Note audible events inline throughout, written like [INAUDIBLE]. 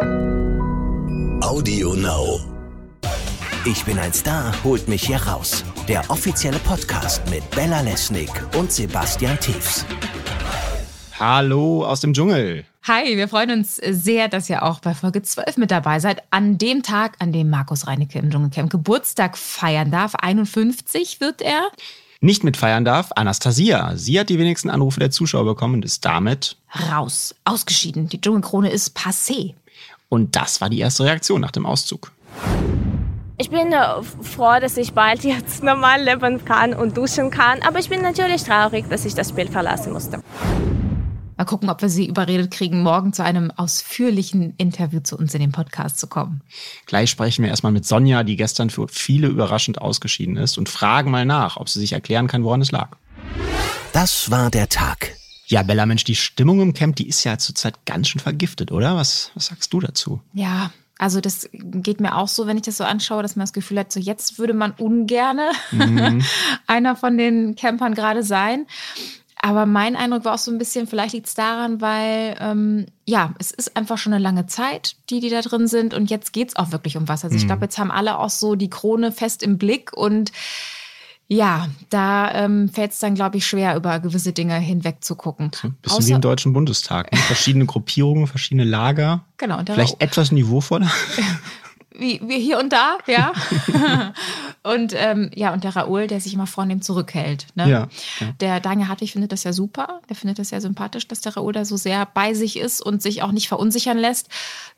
Audio Now. Ich bin ein Star, holt mich hier raus. Der offizielle Podcast mit Bella Lesnick und Sebastian Tiefs. Hallo aus dem Dschungel. Hi, wir freuen uns sehr, dass ihr auch bei Folge 12 mit dabei seid. An dem Tag, an dem Markus Reinecke im Dschungelcamp Geburtstag feiern darf. 51 wird er. Nicht mitfeiern darf Anastasia. Sie hat die wenigsten Anrufe der Zuschauer bekommen und ist damit raus, ausgeschieden. Die Dschungelkrone ist passé. Und das war die erste Reaktion nach dem Auszug. Ich bin äh, froh, dass ich bald [LAUGHS] jetzt normal leben kann und duschen kann, aber ich bin natürlich traurig, dass ich das Spiel verlassen musste. Mal gucken, ob wir sie überredet kriegen, morgen zu einem ausführlichen Interview zu uns in den Podcast zu kommen. Gleich sprechen wir erstmal mit Sonja, die gestern für viele überraschend ausgeschieden ist und fragen mal nach, ob sie sich erklären kann, woran es lag. Das war der Tag. Ja, Bella, Mensch, die Stimmung im Camp, die ist ja zurzeit ganz schön vergiftet, oder? Was, was sagst du dazu? Ja, also das geht mir auch so, wenn ich das so anschaue, dass man das Gefühl hat, so jetzt würde man ungerne mhm. [LAUGHS] einer von den Campern gerade sein. Aber mein Eindruck war auch so ein bisschen, vielleicht liegt es daran, weil ähm, ja, es ist einfach schon eine lange Zeit, die, die da drin sind. Und jetzt geht es auch wirklich um was. Also ich mhm. glaube, jetzt haben alle auch so die Krone fest im Blick und ja, da ähm, fällt es dann, glaube ich, schwer, über gewisse Dinge hinweg zu gucken. Ein bisschen Außer, wie im Deutschen Bundestag. Ne? Verschiedene Gruppierungen, verschiedene Lager. Genau. Vielleicht etwas niveauvoller. [LAUGHS] wie, wie hier und da, ja. [LAUGHS] und ähm, ja, und der Raoul, der sich immer vornehm zurückhält. Ne? Ja, ja. Der Daniel Hartwig findet das ja super. Der findet das ja sympathisch, dass der Raoul da so sehr bei sich ist und sich auch nicht verunsichern lässt.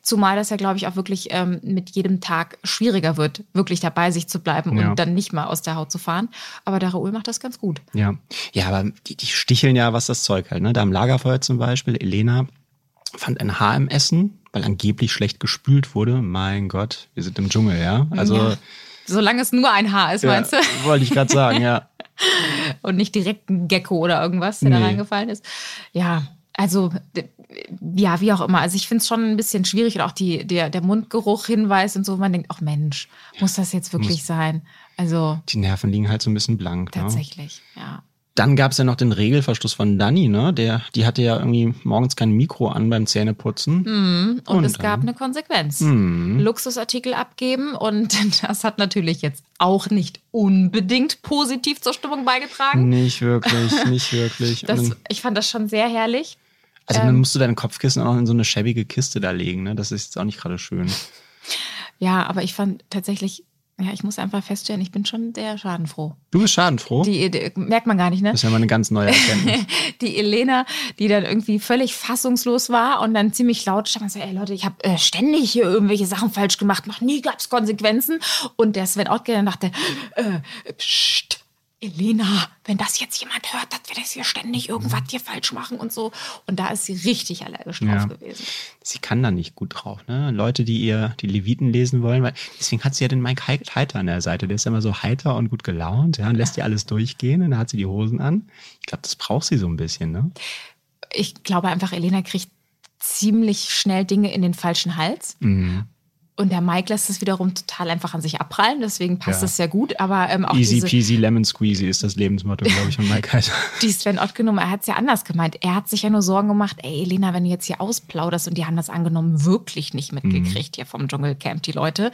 Zumal das ja, glaube ich, auch wirklich ähm, mit jedem Tag schwieriger wird, wirklich dabei sich zu bleiben ja. und dann nicht mal aus der Haut zu fahren. Aber der Raoul macht das ganz gut. Ja, ja, aber die, die sticheln ja, was das Zeug hält. Ne? Da am Lagerfeuer zum Beispiel, Elena fand ein Haar im Essen, weil angeblich schlecht gespült wurde. Mein Gott, wir sind im Dschungel, ja. Also ja. solange es nur ein Haar ist, ja, meinst du? [LAUGHS] Wollte ich gerade sagen, ja. [LAUGHS] Und nicht direkt ein Gecko oder irgendwas, der nee. da reingefallen ist. Ja, also ja, wie auch immer. Also ich finde es schon ein bisschen schwierig und auch die, der, der Mundgeruch Hinweis und so, man denkt, ach Mensch, muss das jetzt wirklich sein? Also die Nerven liegen halt so ein bisschen blank. Ne? Tatsächlich, ne? ja. Dann gab es ja noch den Regelverstoß von Dani, ne? Der, die hatte ja irgendwie morgens kein Mikro an beim Zähneputzen. Mm, und, und, es gab eine Konsequenz. Mm. Luxusartikel abgeben und [LAUGHS] das hat natürlich jetzt auch nicht unbedingt positiv zur Stimmung beigetragen. Nicht wirklich, nicht wirklich. [LAUGHS] das, ich fand das schon sehr herrlich. Also dann ähm, musst du deine Kopfkissen auch in so eine schäbige Kiste da legen, ne? Das ist jetzt auch nicht gerade schön. [LAUGHS] Ja, aber ich fand tatsächlich ja, ich muss einfach feststellen, ich bin schon sehr schadenfroh. Du bist schadenfroh? Die, die merkt man gar nicht, ne? Das ist ja mal eine ganz neue Erkenntnis. [LAUGHS] die Elena, die dann irgendwie völlig fassungslos war und dann ziemlich laut stand und so, ey Leute, ich habe äh, ständig hier irgendwelche Sachen falsch gemacht, noch nie gab es Konsequenzen. Und der Sven Ottgen dachte, äh, pst, Elena, wenn das jetzt jemand hört, dass wir das hier ständig irgendwas hier falsch machen und so. Und da ist sie richtig allergisch drauf ja. gewesen. Sie kann da nicht gut drauf, ne? Leute, die ihr die Leviten lesen wollen, weil deswegen hat sie ja den Mike Heiter an der Seite. Der ist ja immer so heiter und gut gelaunt, ja, und lässt ihr alles durchgehen und dann hat sie die Hosen an. Ich glaube, das braucht sie so ein bisschen, ne? Ich glaube einfach, Elena kriegt ziemlich schnell Dinge in den falschen Hals. Mhm. Und der Mike lässt es wiederum total einfach an sich abprallen, deswegen passt es ja. sehr gut. Aber ähm, auch Easy diese, peasy lemon squeezy ist das Lebensmotto, glaube ich, von Mike [LAUGHS] halt. die Sven Ott genommen, er hat es ja anders gemeint. Er hat sich ja nur Sorgen gemacht, ey Elena, wenn du jetzt hier ausplauderst und die haben das angenommen wirklich nicht mitgekriegt mhm. hier vom Dschungelcamp, die Leute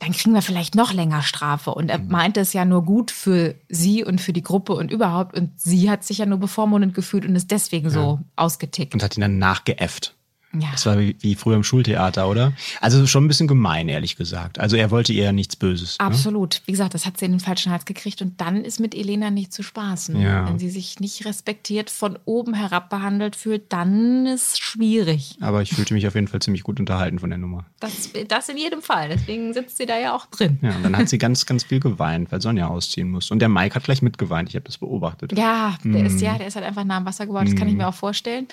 dann kriegen wir vielleicht noch länger Strafe. Und er mhm. meinte es ja nur gut für sie und für die Gruppe und überhaupt. Und sie hat sich ja nur bevormundend gefühlt und ist deswegen ja. so ausgetickt. Und hat ihn dann nachgeäfft. Ja. Das war wie, wie, früher im Schultheater, oder? Also schon ein bisschen gemein, ehrlich gesagt. Also er wollte eher nichts Böses. Ne? Absolut. Ne? Wie gesagt, das hat sie in den falschen Hals gekriegt und dann ist mit Elena nicht zu spaßen. Ja. Wenn sie sich nicht respektiert, von oben herab behandelt fühlt, dann ist es schwierig. Aber ich fühlte mich auf jeden Fall ziemlich gut unterhalten von der Nummer. Das, das in jedem Fall. Deswegen sitzt sie da ja auch drin. Ja, und dann hat sie ganz, ganz viel geweint, weil Sonja ausziehen muss. Und der Mike hat gleich mitgeweint. Ich habe das beobachtet. Ja, der mm. ist ja, der ist halt einfach nah am Wasser geworden. Das mm. kann ich mm. mir auch vorstellen.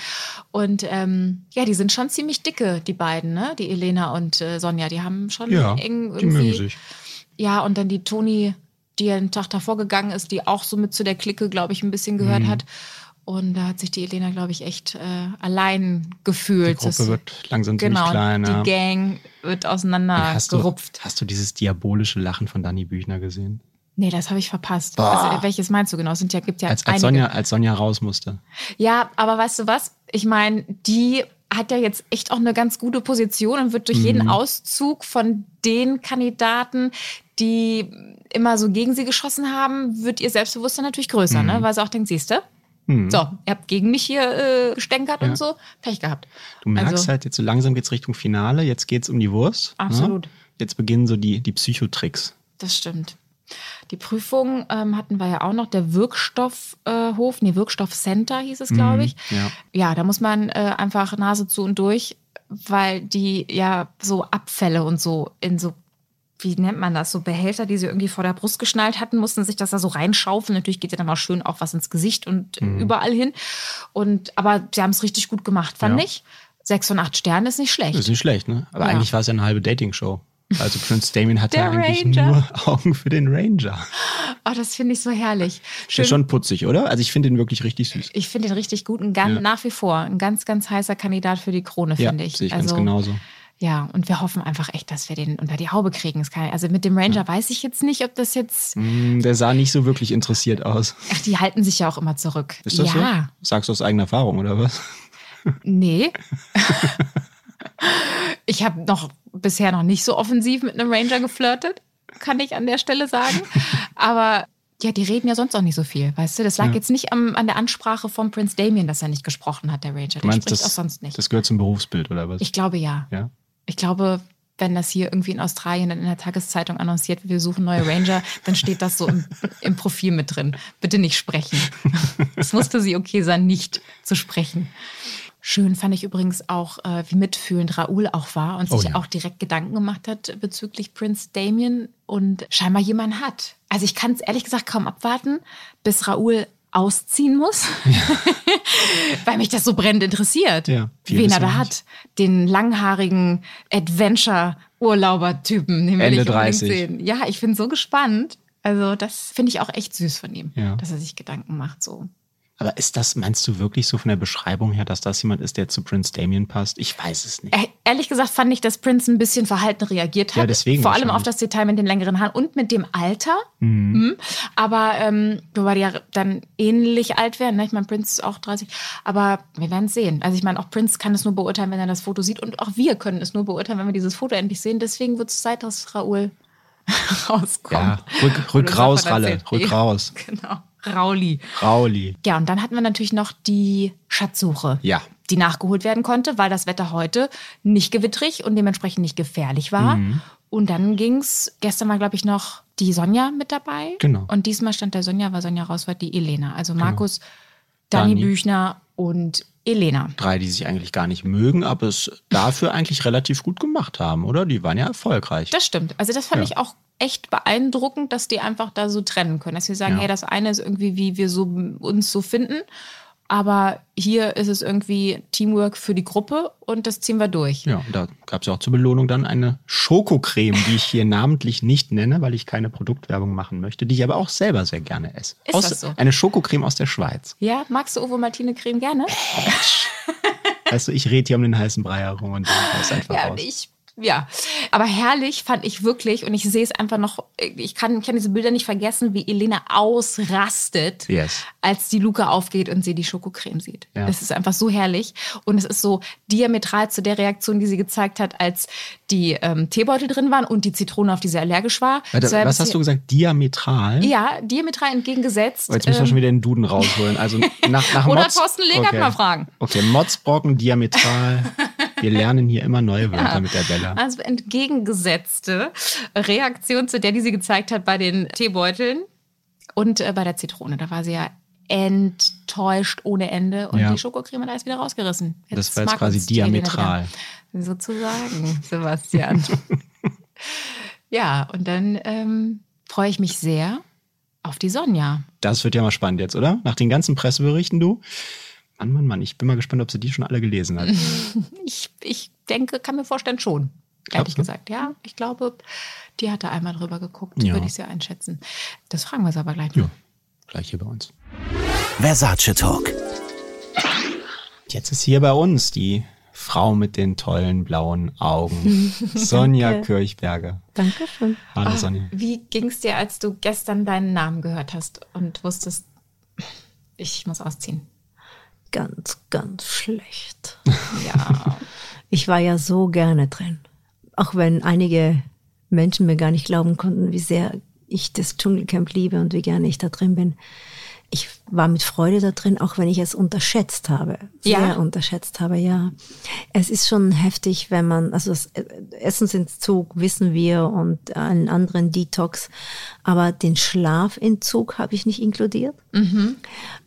Und ähm, ja, die sind schon ziemlich dicke, die beiden, ne? Die Elena und äh, Sonja, die haben schon ja, eng irgendwie. Die mögen sich. Ja, und dann die Toni, die einen Tag davor gegangen ist, die auch so mit zu der Clique, glaube ich, ein bisschen gehört mhm. hat. Und da hat sich die Elena, glaube ich, echt äh, allein gefühlt. Die Gruppe das, wird langsam genau, ziemlich klein. Die Gang wird auseinandergerupft. Hast, hast du dieses diabolische Lachen von Dani Büchner gesehen? Nee, das habe ich verpasst. Also, welches meinst du genau? Es sind ja, gibt ja als, als Sonja, als Sonja raus musste. Ja, aber weißt du was? Ich meine, die hat ja jetzt echt auch eine ganz gute Position und wird durch Mhm. jeden Auszug von den Kandidaten, die immer so gegen sie geschossen haben, wird ihr Selbstbewusstsein natürlich größer, Mhm. ne? weil sie auch denkt, siehste, so, ihr habt gegen mich hier äh, gestänkert Ja. und so, Pech gehabt. Du merkst Also- halt, jetzt so langsam geht's Richtung Finale, jetzt geht's um die Wurst. Absolut. Ne? Jetzt beginnen so die, die Psychotricks. Das stimmt. Die Prüfung ähm, hatten wir ja auch noch, der Wirkstoffhof, äh, nee, Wirkstoffcenter hieß es, glaube ich. Mhm, ja. ja, da muss man äh, einfach Nase zu und durch, weil die ja so Abfälle und so in so, wie nennt man das, so Behälter, die sie irgendwie vor der Brust geschnallt hatten, mussten sich das da so reinschaufeln. Natürlich geht ja dann mal schön auch was ins Gesicht und Mhm. überall hin. Und aber sie haben es richtig gut gemacht, fand Ja. ich. Sechs von acht Sternen ist nicht schlecht. Das ist nicht schlecht, ne? Aber Ja. eigentlich war es ja eine halbe Dating-Show. Also Prince Damien hatte Der eigentlich Ranger. nur [LAUGHS] Augen für den Ranger. Oh, das finde ich so herrlich. Ist ja schon putzig, oder? Also ich finde ihn wirklich richtig süß. Ich finde ihn richtig gut. Ganz, Ja. Nach wie vor ein ganz, ganz heißer Kandidat für die Krone, Ja, finde ich. sehe ich also, ganz genauso. Ja, und wir hoffen einfach echt, dass wir den unter die Haube kriegen. Kann, also mit dem Ranger weiß ich jetzt nicht, ob das jetzt. Mm, Der sah nicht so wirklich interessiert aus. Ach, die halten sich ja auch immer zurück. Ist das ja, so? Sagst du aus eigener Erfahrung, oder was? nee. [LAUGHS] ich habe noch bisher noch nicht so offensiv mit einem Ranger geflirtet, kann ich an der Stelle sagen. [LAUGHS] Aber ja, die reden ja sonst auch nicht so viel, weißt du? Das lag Ja. jetzt nicht am, an der Ansprache von Prince Damien, dass er nicht gesprochen hat, der Ranger. Der meinst, spricht das, auch sonst nicht. das gehört zum Berufsbild, oder was? Ich glaube ja. ja. Ich glaube, wenn das hier irgendwie in Australien in der Tageszeitung annonciert wird, wir suchen neue Ranger, dann steht das so im, im Profil mit drin. Bitte nicht sprechen. [LAUGHS] Es musste sie okay sein, nicht zu sprechen. Schön fand ich übrigens auch, äh, wie mitfühlend Raoul auch war und Oh sich ja. auch direkt Gedanken gemacht hat bezüglich Prince Damien und scheinbar jemanden hat. Also ich kann es ehrlich gesagt kaum abwarten, bis Raoul ausziehen muss, [LAUGHS] weil mich das so brennend interessiert, Ja, wen er da hat. Den langhaarigen Adventure-Urlauber-Typen, den will Ende ich unbedingt 30. sehen. Ja, ich bin so gespannt. Also das finde ich auch echt süß von ihm, Ja. dass er sich Gedanken macht so. Aber ist das, meinst du wirklich so von der Beschreibung her, dass das jemand ist, der zu Prince Damien passt? Ich weiß es nicht. Eh- Ehrlich gesagt fand ich, dass Prince ein bisschen verhalten reagiert hat. Ja, deswegen Vor allem auf das Detail mit den längeren Haaren und mit dem Alter. Mhm. Aber ähm, wobei die ja dann ähnlich alt werden. Ne? Ich meine, Prince ist auch 30. Aber wir werden es sehen. Also ich meine, auch Prince kann es nur beurteilen, wenn er das Foto sieht. Und auch wir können es nur beurteilen, wenn wir dieses Foto endlich sehen. Deswegen wird es Zeit, dass Raoul [LAUGHS] rauskommt. Ja, rück, rück raus, Ralle. Rück raus. [LAUGHS] Genau. Rauli. Rauli. Ja, und dann hatten wir natürlich noch die Schatzsuche. Ja. Die nachgeholt werden konnte, weil das Wetter heute nicht gewittrig und dementsprechend nicht gefährlich war. Mhm. Und dann ging's, gestern war, glaube ich, noch die Sonja mit dabei. Genau. Und diesmal stand der Sonja, weil Sonja raus war, die Elena. Also Markus, Dani, Dani. Büchner und Elena. Drei, die sich eigentlich gar nicht mögen, aber es dafür eigentlich relativ gut gemacht haben, oder? Die waren ja erfolgreich. Das stimmt. Also das fand Ja. ich auch echt beeindruckend, dass die einfach da so trennen können. Dass wir sagen, Ja. hey, das eine ist irgendwie, wie wir so uns so finden. Aber hier ist es irgendwie Teamwork für die Gruppe und das ziehen wir durch. Ja, und da gab es ja auch zur Belohnung dann eine Schokocreme, die ich hier [LAUGHS] namentlich nicht nenne, weil ich keine Produktwerbung machen möchte, die ich aber auch selber sehr gerne esse. Ist aus, das so? Eine Schokocreme aus der Schweiz. Ja, magst du Ovo Martine Creme gerne? Weißt du, ich rede hier um den heißen Brei herum und ist [LAUGHS] einfach Ja, raus. ich, ja. Aber herrlich fand ich wirklich und ich sehe es einfach noch, ich kann, kann diese Bilder nicht vergessen, wie Elena ausrastet, Yes. als die Luke aufgeht und sie die Schokocreme sieht. Ja. Das ist einfach so herrlich und es ist so diametral zu der Reaktion, die sie gezeigt hat, als die ähm, Teebeutel drin waren und die Zitrone, auf die sie allergisch war. Warte, was hast du gesagt? Diametral? Ja, diametral entgegengesetzt. Oh, jetzt müssen wir ähm, schon wieder den Duden rausholen. Also nach, nach [LAUGHS] Oder Mods, Thorsten Legert okay. mal fragen. Okay, Motzbrocken, diametral. [LAUGHS] Wir lernen hier immer neue Wörter mit der Bella. Also entgegengesetzte Reaktion zu der, die sie gezeigt hat bei den Teebeuteln und äh, bei der Zitrone. Da war sie ja enttäuscht ohne Ende und Ja. die Schokocreme hat alles wieder rausgerissen. Das war jetzt quasi diametral. Sozusagen, Sebastian. [LAUGHS] ja, und dann ähm, freue ich mich sehr auf die Sonja. Das wird ja mal spannend jetzt, oder? Nach den ganzen Presseberichten, du. Mann, Mann, Mann, ich bin mal gespannt, ob sie die schon alle gelesen hat. [LAUGHS] Ich, ich denke, kann mir vorstellen, schon. Ehrlich Glaubst du? gesagt, ja. Ich glaube, die hat da einmal drüber geguckt, Ja. würde ich sie einschätzen. Das fragen wir sie aber gleich mal. Ja, gleich hier bei uns. Versace Talk. Jetzt ist hier bei uns die Frau mit den tollen blauen Augen. [LAUGHS] Sonja Kirchberger. Dankeschön. Hallo Sonja. Wie ging es dir, als du gestern deinen Namen gehört hast und wusstest, ich muss ausziehen? Ganz, ganz schlecht. [LAUGHS] ja. Ich war ja so gerne drin. Auch wenn einige Menschen mir gar nicht glauben konnten, wie sehr ich das Dschungelcamp liebe und wie gerne ich da drin bin. Ich war mit Freude da drin, auch wenn ich es unterschätzt habe. Sehr ja. unterschätzt habe, ja. Es ist schon heftig, wenn man, also das Essensentzug wissen wir und einen anderen Detox, aber den Schlafentzug habe ich nicht inkludiert. Mhm.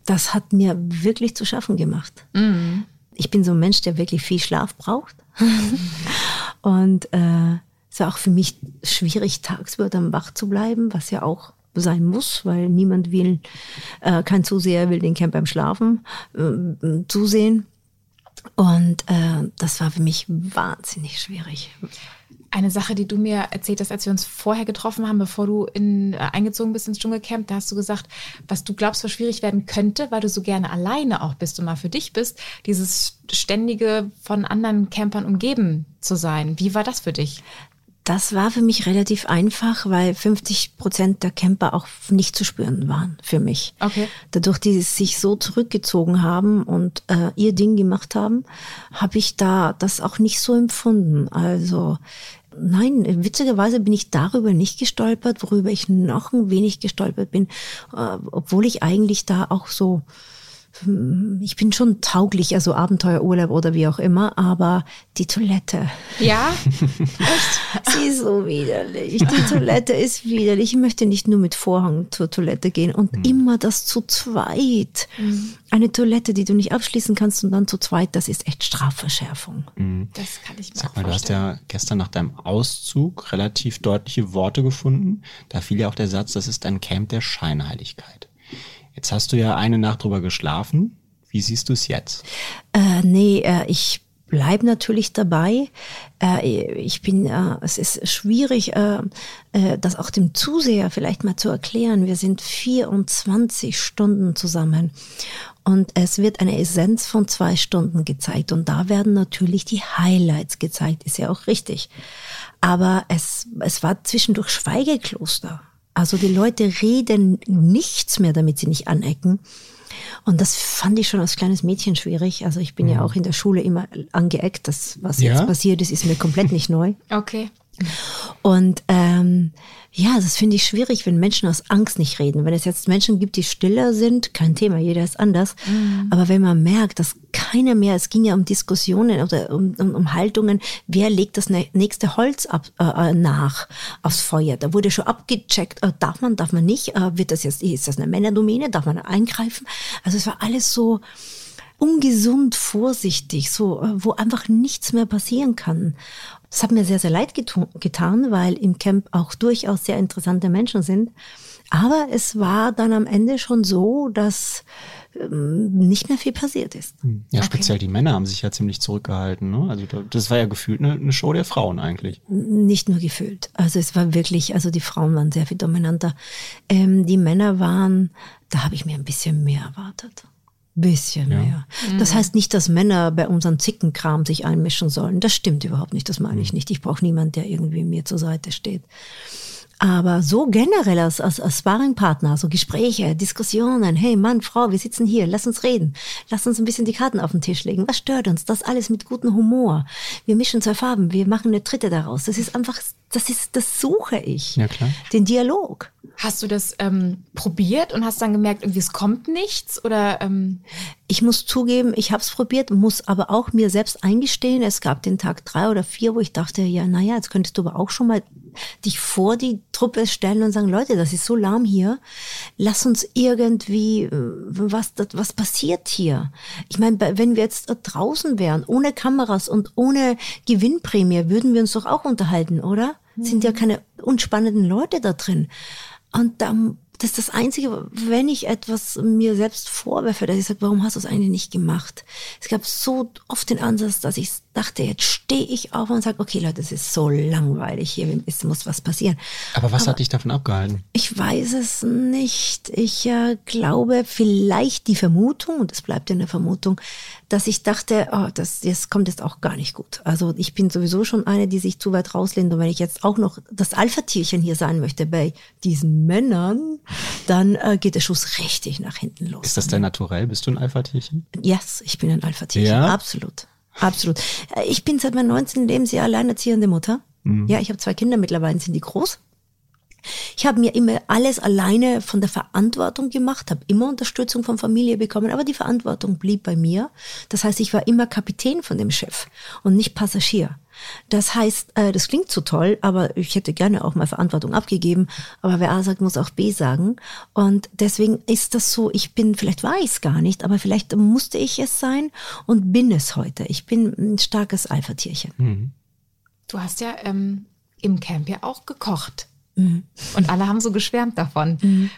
Das hat mir wirklich zu schaffen gemacht. Mhm. Ich bin so ein Mensch, der wirklich viel Schlaf braucht. [LAUGHS] und äh, es war auch für mich schwierig, tagsüber dann wach zu bleiben, was ja auch sein muss, weil niemand will, äh, kein Zuseher will den Camp beim Schlafen äh, zusehen. Und äh, das war für mich wahnsinnig schwierig. Eine Sache, die du mir erzählt hast, als wir uns vorher getroffen haben, bevor du in, äh, eingezogen bist ins Dschungelcamp, da hast du gesagt, was du glaubst, was schwierig werden könnte, weil du so gerne alleine auch bist und mal für dich bist, dieses ständige von anderen Campern umgeben zu sein. Wie war das für dich? Das war für mich relativ einfach, weil 50 Prozent der Camper auch nicht zu spüren waren für mich. Okay. Dadurch, dass sie sich so zurückgezogen haben und äh, ihr Ding gemacht haben, habe ich da das auch nicht so empfunden. Also Nein, witzigerweise bin ich darüber nicht gestolpert, worüber ich noch ein wenig gestolpert bin, äh, obwohl ich eigentlich da auch so ich bin schon tauglich, also Abenteuerurlaub oder wie auch immer, aber die Toilette. Ja? [LAUGHS] Echt? Sie ist so widerlich. Die [LAUGHS] Toilette ist widerlich. Ich möchte nicht nur mit Vorhang zur Toilette gehen und mhm. immer das zu zweit. Mhm. Eine Toilette, die du nicht abschließen kannst und dann zu zweit, das ist echt Strafverschärfung. Mhm. Das kann ich mir Sag mal, du hast ja gestern nach deinem Auszug relativ deutliche Worte gefunden. Da fiel ja auch der Satz, das ist ein Camp der Scheinheiligkeit. Jetzt hast du ja eine Nacht drüber geschlafen. Wie siehst du es jetzt? Äh, nee, äh, ich bleib natürlich dabei. Äh, ich bin, äh, es ist schwierig, äh, äh, das auch dem Zuseher vielleicht mal zu erklären. Wir sind 24 Stunden zusammen und es wird eine Essenz von zwei Stunden gezeigt und da werden natürlich die Highlights gezeigt, ist ja auch richtig. Aber es, es war zwischendurch Schweigekloster. Also die Leute reden nichts mehr, damit sie nicht anecken. Und das fand ich schon als kleines Mädchen schwierig. Also ich bin mhm. ja auch in der Schule immer angeeckt. Das, was ja? jetzt passiert ist, ist mir komplett nicht neu. Okay. Und ähm, ja, das finde ich schwierig, wenn Menschen aus Angst nicht reden. Wenn es jetzt Menschen gibt, die stiller sind, kein Thema, jeder ist anders. Mhm. Aber wenn man merkt, dass keiner mehr, es ging ja um Diskussionen oder um, um, um Haltungen, wer legt das nächste Holz ab, äh, äh, nach aufs Feuer? Da wurde schon abgecheckt, äh, darf man, darf man nicht? Äh, wird das jetzt, ist das eine Männerdomäne? Darf man eingreifen? Also es war alles so, ungesund vorsichtig, so, äh, wo einfach nichts mehr passieren kann. Das hat mir sehr, sehr leid getan, weil im Camp auch durchaus sehr interessante Menschen sind. Aber es war dann am Ende schon so, dass ähm, nicht mehr viel passiert ist. Hm. Ja, speziell okay. die Männer haben sich ja ziemlich zurückgehalten. Ne? Also das war ja gefühlt eine, eine, Show der Frauen eigentlich. Nicht nur gefühlt. Also es war wirklich, also die Frauen waren sehr viel dominanter. Ähm, die Männer waren, da habe ich mir ein bisschen mehr erwartet. Bisschen ja. mehr. Das heißt nicht, dass Männer bei unserem Zickenkram sich einmischen sollen. Das stimmt überhaupt nicht. Das meine ich mhm. nicht. Ich brauche niemanden, der irgendwie mir zur Seite steht. Aber so generell als, als, als Sparringpartner, so Gespräche, Diskussionen, hey Mann, Frau, wir sitzen hier, lass uns reden, lass uns ein bisschen die Karten auf den Tisch legen. Was stört uns? Das alles mit gutem Humor. Wir mischen zwei Farben, wir machen eine dritte daraus. Das ist einfach, das ist, das suche ich. Ja, klar. Den Dialog. Hast du das ähm, probiert und hast dann gemerkt, irgendwie es kommt nichts? Oder ähm ich muss zugeben, ich habe es probiert, muss aber auch mir selbst eingestehen. Es gab den Tag drei oder vier, wo ich dachte, ja, naja, jetzt könntest du aber auch schon mal dich vor die Truppe stellen und sagen, Leute, das ist so lahm hier. Lass uns irgendwie, äh, was, was passiert hier? Ich meine, wenn wir jetzt draußen wären, ohne Kameras und ohne Gewinnprämie, würden wir uns doch auch unterhalten, oder? Sind ja mhm. keine unspannenden Leute da drin. Und dann das ist das Einzige, wenn ich etwas mir selbst vorwerfe, dass ich sage, warum hast du es eigentlich nicht gemacht? Es gab so oft den Ansatz, dass ich dachte, jetzt stehe ich auf und sage, okay Leute, es ist so langweilig hier, es muss was passieren. Aber was Aber hat dich davon abgehalten? Ich weiß es nicht. Ich äh, glaube vielleicht die Vermutung, und es bleibt ja eine Vermutung, dass ich dachte, oh, das, das kommt jetzt auch gar nicht gut. Also ich bin sowieso schon eine, die sich zu weit rauslehnt. Und wenn ich jetzt auch noch das Alpha-Tierchen hier sein möchte bei diesen Männern, dann äh, geht der Schuss richtig nach hinten los. Ist das dein Naturell? Bist du ein Alpha-Tierchen? Yes, ich bin ein Alpha-Tierchen. Ja? Absolut. Absolut. Äh, Ich bin seit meinem 19. Lebensjahr alleinerziehende Mutter. Ja, ich habe zwei Kinder, mittlerweile sind die groß. Ich habe mir immer alles alleine von der Verantwortung gemacht, habe immer Unterstützung von Familie bekommen, aber die Verantwortung blieb bei mir. Das heißt, ich war immer Kapitän von dem Schiff und nicht Passagier. Das heißt, äh, das klingt so toll, aber ich hätte gerne auch mal Verantwortung abgegeben. Aber wer A sagt, muss auch B sagen. Und deswegen ist das so, ich bin, vielleicht war ich es gar nicht, aber vielleicht musste ich es sein und bin es heute. Ich bin ein starkes Alpha-Tierchen. Du hast ja ähm, im Camp ja auch gekocht. Und alle haben so geschwärmt davon. W-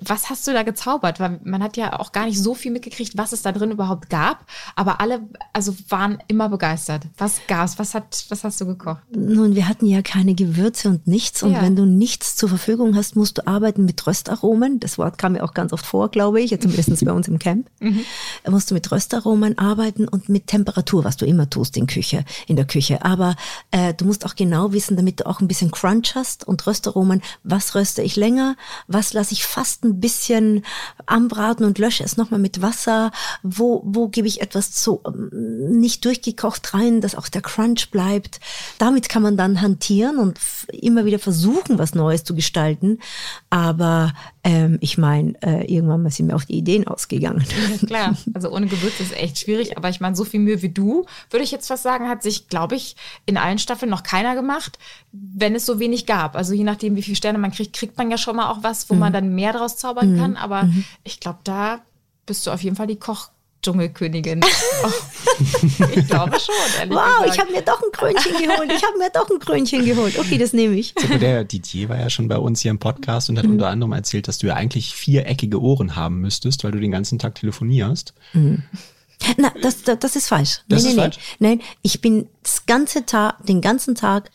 Was hast du da gezaubert? Weil man hat ja auch gar nicht so viel mitgekriegt, was es da drin überhaupt gab. Aber alle, also waren immer begeistert. Was gab's? Was hat, was hast du gekocht? Nun, wir hatten ja keine Gewürze und nichts. Und Ja. wenn du nichts zur Verfügung hast, musst du arbeiten mit Röstaromen. Das Wort kam mir auch ganz oft vor, glaube ich, zumindest bei uns im Camp. Da [LAUGHS] musst du mit Röstaromen arbeiten und mit Temperatur, was du immer tust in Küche, in der Küche. Aber äh, du musst auch genau wissen, damit du auch ein bisschen Crunch hast und Röstaromen, was röste ich länger, was lasse ich fast ein bisschen anbraten und lösche es nochmal mit Wasser, wo, wo gebe ich etwas zu ähm, nicht durchgekocht rein, dass auch der Crunch bleibt. Damit kann man dann hantieren und immer wieder versuchen, was Neues zu gestalten. Aber ähm, ich meine, äh, irgendwann mal sind mir auch die Ideen ausgegangen. Ja, klar. Also ohne Gewürze ist echt schwierig. Aber ich meine, so viel Mühe wie du, würde ich jetzt fast sagen, hat sich, glaube ich, in allen Staffeln noch keiner gemacht, wenn es so wenig gab. Also je nachdem, wie viele Sterne man kriegt, kriegt man ja schon mal auch was, wo man dann mehr draus zaubern kann. Aber ich glaube, da bist du auf jeden Fall die Koch-Dschungelkönigin. Oh, ich glaube schon, ehrlich Wow, gesagt. ich habe mir doch ein Krönchen geholt. Ich habe mir doch ein Krönchen geholt. Okay, das nehme ich. So, Der Didier war ja schon bei uns hier im Podcast und hat unter anderem erzählt, dass du ja eigentlich viereckige Ohren haben müsstest, weil du den ganzen Tag telefonierst. Na, das, das, das ist falsch. Das nein, ist nein, falsch? nein. Nein, ich bin das ganze Tag, den ganzen Tag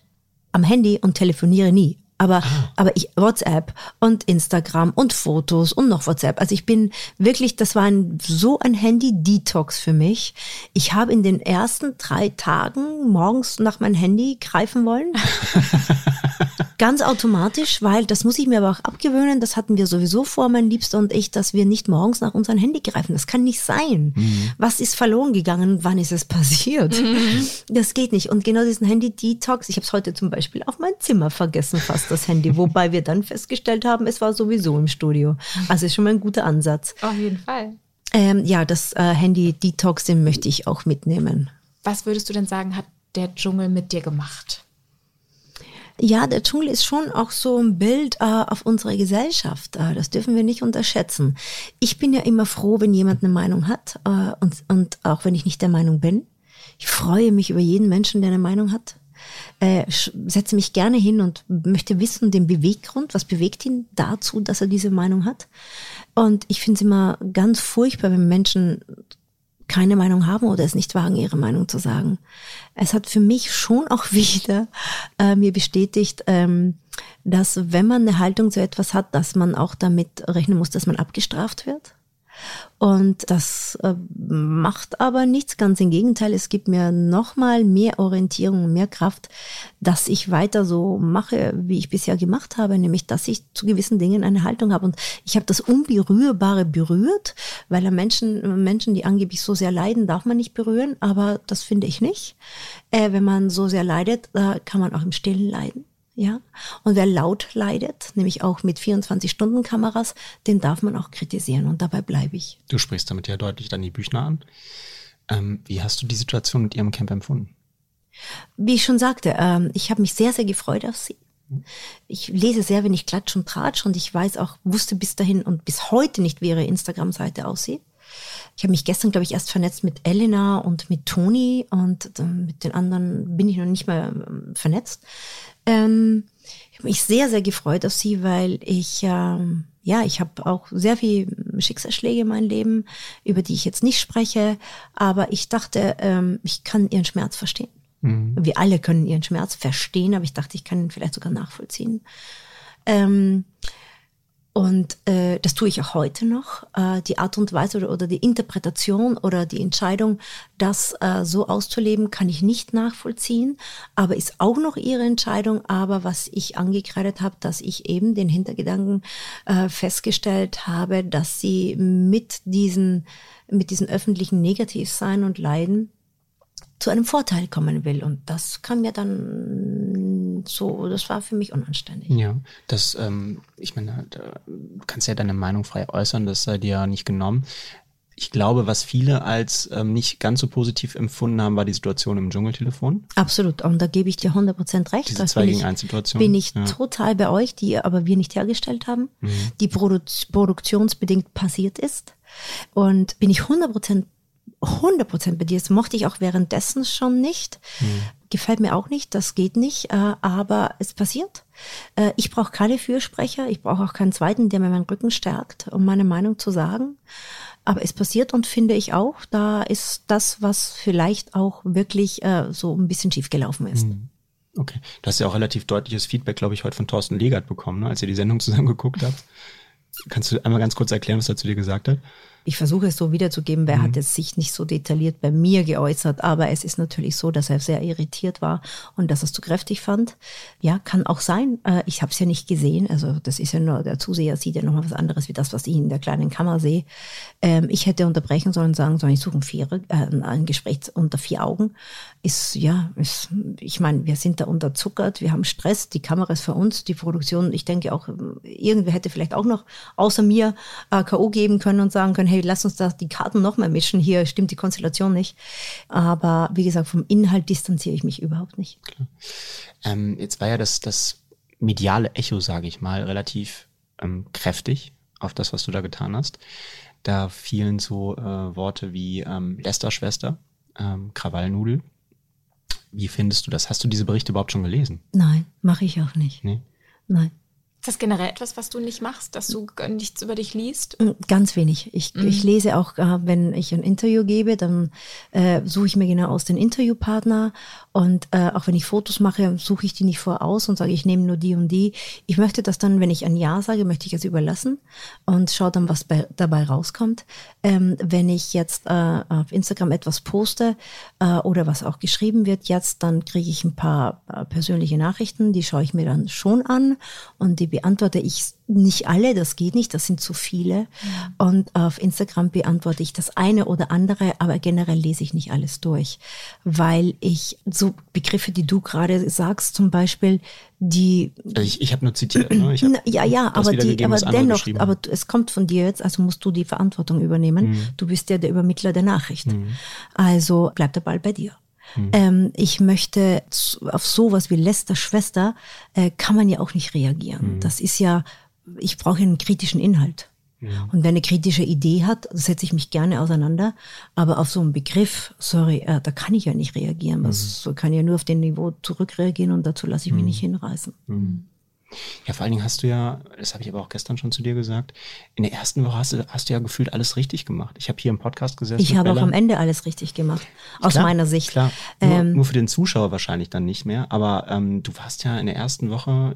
am Handy und telefoniere nie. Aber, aber ich, WhatsApp und Instagram und Fotos und noch WhatsApp. Also ich bin wirklich, das war ein, so ein Handy-Detox für mich. Ich habe in den ersten drei Tagen morgens nach mein Handy greifen wollen. [LAUGHS] Ganz automatisch, weil das muss ich mir aber auch abgewöhnen. Das hatten wir sowieso vor, mein Liebster und ich, dass wir nicht morgens nach unserem Handy greifen. Das kann nicht sein. Was ist verloren gegangen? Wann ist es passiert? Das geht nicht. Und genau diesen Handy-Detox, ich habe es heute zum Beispiel auf mein Zimmer vergessen, fast das Handy, wobei wir dann festgestellt haben, es war sowieso im Studio. Also ist schon mal ein guter Ansatz. Auf jeden Fall. Ähm, ja, das äh, Handy-Detox, den möchte ich auch mitnehmen. Was würdest du denn sagen, hat der Dschungel mit dir gemacht? Ja, der Dschungel ist schon auch so ein Bild äh, auf unsere Gesellschaft. Äh, das dürfen wir nicht unterschätzen. Ich bin ja immer froh, wenn jemand eine Meinung hat äh, und, und auch wenn ich nicht der Meinung bin. Ich freue mich über jeden Menschen, der eine Meinung hat. Äh, setze mich gerne hin und möchte wissen, den Beweggrund, was bewegt ihn dazu, dass er diese Meinung hat. Und ich finde es immer ganz furchtbar, wenn Menschen keine Meinung haben oder es nicht wagen, ihre Meinung zu sagen. Es hat für mich schon auch [LAUGHS] wieder äh, mir bestätigt, ähm, dass wenn man eine Haltung zu etwas hat, dass man auch damit rechnen muss, dass man abgestraft wird. Und das äh, macht aber nichts, ganz im Gegenteil, es gibt mir nochmal mehr Orientierung, mehr Kraft, dass ich weiter so mache, wie ich bisher gemacht habe, nämlich dass ich zu gewissen Dingen eine Haltung habe. Und ich habe das Unberührbare berührt, weil Menschen, Menschen, die angeblich so sehr leiden, darf man nicht berühren, aber das finde ich nicht. Äh, wenn man so sehr leidet, da kann man auch im Stillen leiden. Ja, und wer laut leidet, nämlich auch mit 24-Stunden-Kameras, den darf man auch kritisieren und dabei bleibe ich. Du sprichst damit ja deutlich dann die Büchner an. Ähm, wie hast du die Situation mit ihrem Camp empfunden? Wie ich schon sagte, ähm, ich habe mich sehr, sehr gefreut auf sie. Ich lese sehr wenig Klatsch und Tratsch und ich weiß auch, wusste bis dahin und bis heute nicht, wie ihre Instagram-Seite aussieht. Ich habe mich gestern, glaube ich, erst vernetzt mit Elena und mit Toni und ähm, mit den anderen bin ich noch nicht mal ähm, vernetzt. Ähm, ich habe mich sehr, sehr gefreut auf sie, weil ich, ähm, ja, ich habe auch sehr viel Schicksalsschläge in meinem Leben, über die ich jetzt nicht spreche, aber ich dachte, ähm, ich kann ihren Schmerz verstehen. Wir alle können ihren Schmerz verstehen, aber ich dachte, ich kann ihn vielleicht sogar nachvollziehen. Ähm, Und äh, das tue ich auch heute noch. Äh, die Art und Weise oder, oder die Interpretation oder die Entscheidung, das äh, so auszuleben, kann ich nicht nachvollziehen. Aber ist auch noch ihre Entscheidung. Aber was ich angekreidet habe, dass ich eben den Hintergedanken äh, festgestellt habe, dass sie mit diesen, mit diesen öffentlichen Negativsein und Leiden zu einem Vorteil kommen will. Und das kann mir dann so, das war für mich unanständig. Ja, das, ähm, ich meine, da kannst ja deine Meinung frei äußern, das sei dir ja nicht genommen. Ich glaube, was viele als ähm, nicht ganz so positiv empfunden haben, war die Situation im Dschungeltelefon. Absolut, und da gebe ich dir 100% recht. Diese zwei gegen eins Situation. Bin ich ja. total bei euch, die aber wir nicht hergestellt haben, mhm. die produ produktionsbedingt passiert ist. Und bin ich 100% 100% bei dir. Das mochte ich auch währenddessen schon nicht. Mhm. Gefällt mir auch nicht, das geht nicht, äh, aber es passiert. Äh, ich brauche keine Fürsprecher, ich brauche auch keinen zweiten, der mir meinen Rücken stärkt, um meine Meinung zu sagen. Aber es passiert und finde ich auch, da ist das, was vielleicht auch wirklich äh, so ein bisschen schief gelaufen ist. Mhm. Okay. Du hast ja auch relativ deutliches Feedback, glaube ich, heute von Thorsten Legert bekommen, ne, als ihr die Sendung [LAUGHS] zusammen geguckt habt. Kannst du einmal ganz kurz erklären, was er zu dir gesagt hat? Ich versuche es so wiederzugeben, wer mhm. hat es sich nicht so detailliert bei mir geäußert, aber es ist natürlich so, dass er sehr irritiert war und dass er es zu kräftig fand. Ja, kann auch sein. Äh, ich habe es ja nicht gesehen, also das ist ja nur, der Zuseher sieht ja nochmal was anderes wie das, was ich in der kleinen Kammer sehe. Ähm, ich hätte unterbrechen sollen, sagen sollen, ich suche ein, vier, äh, ein Gespräch unter vier Augen. Ist, ja, ist, ich meine, wir sind da unterzuckert, wir haben Stress, die Kamera ist für uns, die Produktion, ich denke auch, irgendwer hätte vielleicht auch noch außer mir äh, K.O. geben können und sagen können, hey, lass uns da die Karten noch mal mischen, hier stimmt die Konstellation nicht. Aber wie gesagt, vom Inhalt distanziere ich mich überhaupt nicht. Ähm, jetzt war ja das, das mediale Echo, sage ich mal, relativ ähm, kräftig auf das, was du da getan hast. Da fielen so äh, Worte wie ähm, Lästerschwester, ähm, Krawallnudel. Wie findest du das? Hast du diese Berichte überhaupt schon gelesen? Nein, mache ich auch nicht. Nee? Nein. Ist das generell etwas, was du nicht machst, dass du nichts über dich liest? Mm, ganz wenig. Ich, mhm. ich lese auch, äh, wenn ich ein Interview gebe, dann äh, suche ich mir genau aus den Interviewpartner und äh, auch wenn ich Fotos mache, suche ich die nicht voraus und sage, ich nehme nur die und die. Ich möchte das dann, wenn ich ein Ja sage, möchte ich es überlassen und schaue dann, was bei, dabei rauskommt. Ähm, wenn ich jetzt äh, auf Instagram etwas poste äh, oder was auch geschrieben wird jetzt, dann kriege ich ein paar äh, persönliche Nachrichten, die schaue ich mir dann schon an und die beantworte ich nicht alle, das geht nicht, das sind zu viele. Und auf Instagram beantworte ich das eine oder andere, aber generell lese ich nicht alles durch, weil ich so Begriffe, die du gerade sagst, zum Beispiel, die. Ich, ich habe nur zitiert. Ne? Ich hab ja, ja, aber, die, aber dennoch, aber es kommt von dir jetzt, also musst du die Verantwortung übernehmen. Mhm. Du bist ja der Übermittler der Nachricht. Mhm. Also bleibt der Ball bei dir. Mhm. Ähm, ich möchte auf sowas wie Lester Schwester äh, kann man ja auch nicht reagieren. Mhm. Das ist ja, ich brauche einen kritischen Inhalt. Ja. Und wer eine kritische Idee hat, setze ich mich gerne auseinander. Aber auf so einen Begriff, sorry, äh, da kann ich ja nicht reagieren. Das mhm. kann ja nur auf den Niveau zurückreagieren und dazu lasse ich mich mhm. nicht hinreißen. Ja, vor allen Dingen hast du ja, das habe ich aber auch gestern schon zu dir gesagt, in der ersten Woche hast du, hast du ja gefühlt alles richtig gemacht. Ich habe hier im Podcast gesessen. Ich habe auch am Ende alles richtig gemacht, aus klar, meiner Sicht. Klar, nur, ähm, nur, für den Zuschauer wahrscheinlich dann nicht mehr. Aber ähm, du warst ja in der ersten Woche,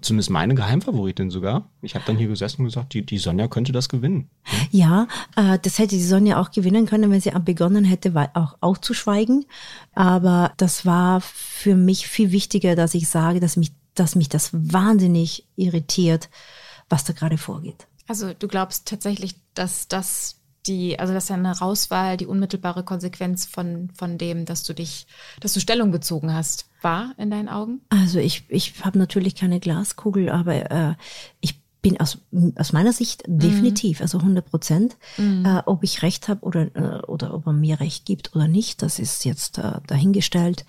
zumindest meine Geheimfavoritin sogar. Ich habe dann hier gesessen und gesagt, die, die Sonja könnte das gewinnen. Ja, äh, das hätte die Sonja auch gewinnen können, wenn sie begonnen hätte, auch, auch zu schweigen. Aber das war für mich viel wichtiger, dass ich sage, dass mich dass mich das wahnsinnig irritiert, was da gerade vorgeht. Also du glaubst tatsächlich, dass das die, also dass eine Rauswahl die unmittelbare Konsequenz von, von dem, dass du dich, dass du Stellung bezogen hast, war in deinen Augen? Also ich, ich habe natürlich keine Glaskugel, aber äh, ich bin aus, aus meiner Sicht mhm. definitiv, also 100 Prozent. Mhm. Äh, ob ich recht habe oder, äh, oder ob er mir recht gibt oder nicht, das ist jetzt äh, dahingestellt.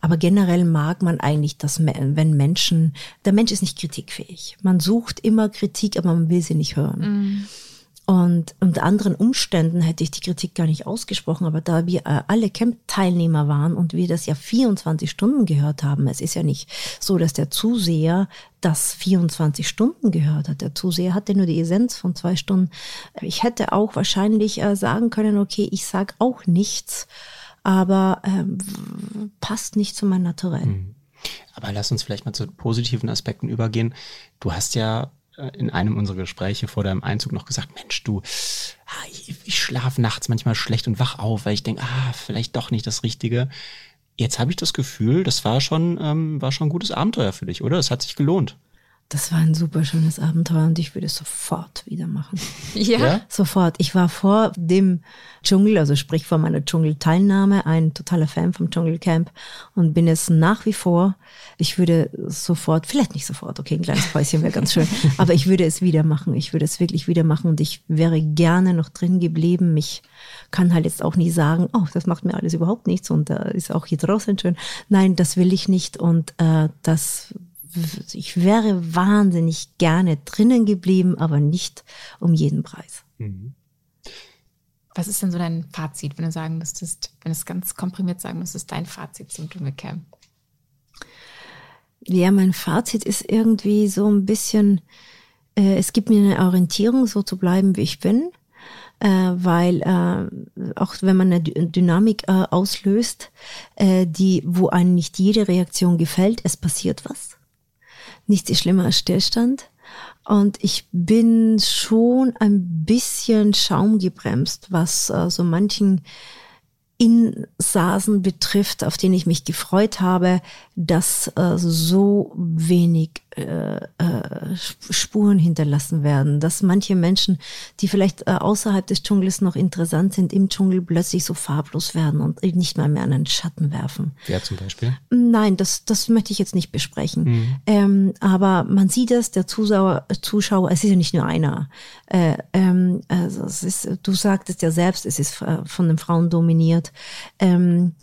Aber generell mag man eigentlich, dass wenn Menschen, der Mensch ist nicht kritikfähig. Man sucht immer Kritik, aber man will sie nicht hören. Mhm. Und unter anderen Umständen hätte ich die Kritik gar nicht ausgesprochen, aber da wir äh, alle Camp-Teilnehmer waren und wir das ja 24 Stunden gehört haben, es ist ja nicht so, dass der Zuseher das 24 Stunden gehört hat. Der Zuseher hatte nur die Essenz von zwei Stunden. Ich hätte auch wahrscheinlich äh, sagen können, okay, ich sag auch nichts, aber ähm, passt nicht zu meinem Naturell. Hm. Aber lass uns vielleicht mal zu positiven Aspekten übergehen. Du hast ja in einem unserer Gespräche vor deinem Einzug noch gesagt, Mensch, du, ah, ich schlafe nachts manchmal schlecht und wach auf, weil ich denke, ah, vielleicht doch nicht das Richtige. Jetzt habe ich das Gefühl, das war schon, ähm, war schon ein gutes Abenteuer für dich, oder? Das hat sich gelohnt. Das war ein super schönes Abenteuer und ich würde es sofort wieder machen. [LAUGHS] Ja? ja? Sofort. Ich war vor dem Dschungel, also sprich vor meiner Dschungelteilnahme, ein totaler Fan vom Dschungelcamp und bin es nach wie vor. Ich würde sofort, vielleicht nicht sofort, okay, ein kleines Päuschen wäre ganz schön, [LAUGHS] aber ich würde es wieder machen. Ich würde es wirklich wieder machen und ich wäre gerne noch drin geblieben. Ich kann halt jetzt auch nie sagen, oh, das macht mir alles überhaupt nichts und da ist auch hier draußen schön. Nein, das will ich nicht und äh, das ich wäre wahnsinnig gerne drinnen geblieben, aber nicht um jeden Preis. Mhm. Was ist denn so dein Fazit, wenn du sagen müsstest, wenn du es ganz komprimiert sagen müsstest, dein Fazit zum Dschungelcamp? Ja, mein Fazit ist irgendwie so ein bisschen, äh, es gibt mir eine Orientierung, so zu bleiben, wie ich bin. Äh, weil äh, auch wenn man eine Dynamik äh, auslöst, äh, die, wo einem nicht jede Reaktion gefällt, es passiert was nichts ist schlimmer als Stillstand. Und ich bin schon ein bisschen schaumgebremst, was äh, so manchen Insassen betrifft, auf den ich mich gefreut habe, dass äh, so wenig äh, äh, Spuren hinterlassen werden, dass manche Menschen, die vielleicht äh, außerhalb des Dschungels noch interessant sind, im Dschungel plötzlich so farblos werden und nicht mal mehr einen Schatten werfen. Wer zum Beispiel? Nein, das, das möchte ich jetzt nicht besprechen. Mhm. Ähm, aber man sieht es, der Zuschauer, Zuschauer, es ist ja nicht nur einer. Äh, ähm, also es ist, du sagtest ja selbst, es ist äh, von den Frauen dominiert. Ähm,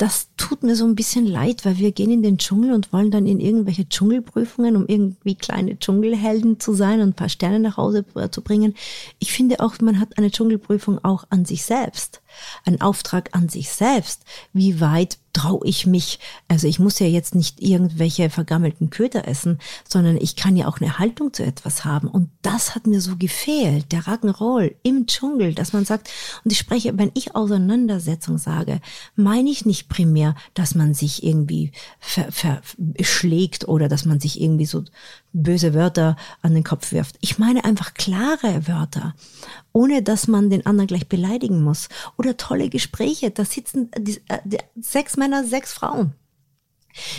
das tut mir so ein bisschen leid, weil wir gehen in den Dschungel und wollen dann in irgendwelche Dschungelprüfungen, um irgendwie kleine Dschungelhelden zu sein und ein paar Sterne nach Hause zu bringen. Ich finde auch, man hat eine Dschungelprüfung auch an sich selbst, einen Auftrag an sich selbst. Wie weit traue ich mich, also ich muss ja jetzt nicht irgendwelche vergammelten Köder essen, sondern ich kann ja auch eine Haltung zu etwas haben. Und das hat mir so gefehlt, der Rock'n'Roll im Dschungel, dass man sagt, und ich spreche, wenn ich Auseinandersetzung sage, meine ich nicht primär, dass man sich irgendwie verschlägt oder dass man sich irgendwie so böse Wörter an den Kopf wirft. Ich meine einfach klare Wörter, ohne dass man den anderen gleich beleidigen muss. Oder tolle Gespräche. Da sitzen die, die, sechs Männer, sechs Frauen.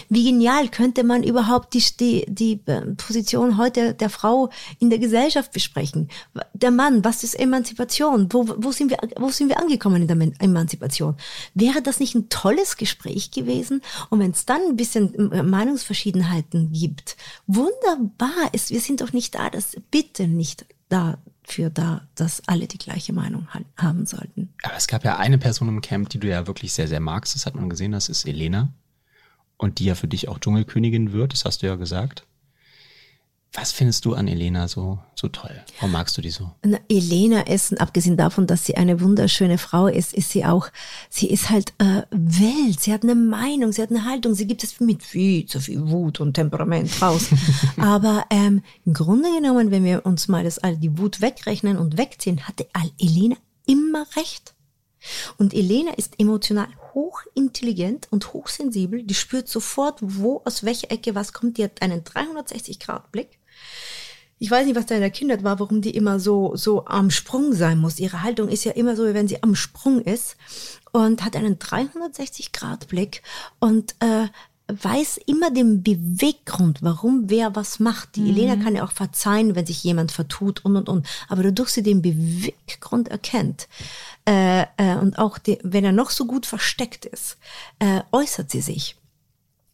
Wie genial könnte man überhaupt die, die, die äh, Position heute der Frau in der Gesellschaft besprechen? Der Mann, was ist Emanzipation? Wo, wo, sind, wir, wo sind wir angekommen in der Emanzipation? Wäre das nicht ein tolles Gespräch gewesen? Und wenn es dann ein bisschen äh, Meinungsverschiedenheiten gibt, wunderbar ist, wir sind doch nicht da, das bitte nicht dafür da, dass alle die gleiche Meinung haben sollten. Aber es gab ja eine Person im Camp, die du ja wirklich sehr, sehr magst, das hat man gesehen, das ist Elena und die ja für dich auch Dschungelkönigin wird, das hast du ja gesagt. Was findest du an Elena so, so toll? Warum magst du die so? Na, Elena ist, abgesehen davon, dass sie eine wunderschöne Frau ist, ist sie auch, sie ist halt äh, wild, sie hat eine Meinung, sie hat eine Haltung, sie gibt es mit viel zu viel Wut und Temperament raus. [LAUGHS] Aber ähm, im Grunde genommen, wenn wir uns mal das all die Wut wegrechnen und wegziehen, hatte Elena immer recht. Und Elena ist emotional hochintelligent und hochsensibel. Die spürt sofort, wo, aus welcher Ecke was kommt. Die hat einen 360-Grad-Blick. Ich weiß nicht, was da in der Kindheit war, warum die immer so, so am Sprung sein muss. Ihre Haltung ist ja immer so, wie wenn sie am Sprung ist und hat einen 360-Grad-Blick und äh, weiß immer den Beweggrund, warum wer was macht. Die mhm. Elena kann ja auch verzeihen, wenn sich jemand vertut und und und. Aber dadurch sie den Beweggrund erkennt, äh, äh, und auch die, wenn er noch so gut versteckt ist, äh, äußert sie sich.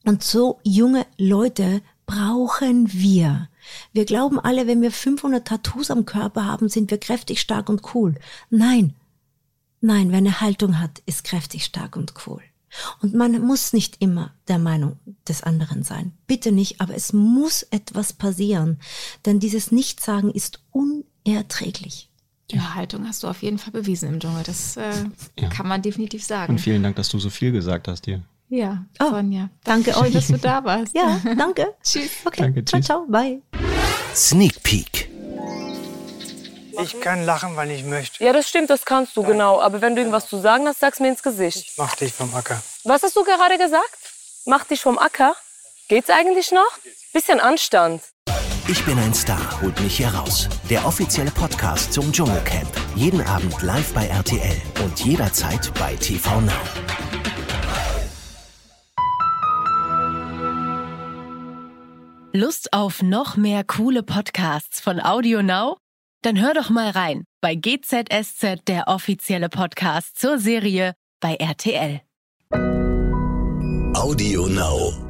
Und so junge Leute brauchen wir. Wir glauben alle, wenn wir 500 Tattoos am Körper haben, sind wir kräftig, stark und cool. Nein, nein, wer eine Haltung hat, ist kräftig, stark und cool. Und man muss nicht immer der Meinung des anderen sein. Bitte nicht, aber es muss etwas passieren. Denn dieses Nichtsagen ist unerträglich. Die Haltung hast du auf jeden Fall bewiesen im Dschungel. Das äh, ja. kann man definitiv sagen. Und vielen Dank, dass du so viel gesagt hast dir. Ja, oh, Sonja. Danke euch, dass du da warst. Ja, danke. [LAUGHS] tschüss. Okay. Danke, tschüss. Ciao, ciao. Bye. Sneak Peek. Ich kann lachen, wann ich möchte. Ja, das stimmt, das kannst du, ja. genau. Aber wenn du irgendwas zu sagen hast, sag's mir ins Gesicht. Ich mach dich vom Acker. Was hast du gerade gesagt? Mach dich vom Acker? Geht's eigentlich noch? Bisschen Anstand. Ich bin ein Star, holt mich hier raus. Der offizielle Podcast zum Dschungelcamp. Jeden Abend live bei RTL und jederzeit bei TV Now. Lust auf noch mehr coole Podcasts von Audio Now? Dann hör doch mal rein bei GZSZ, der offizielle Podcast zur Serie bei RTL. Audio Now.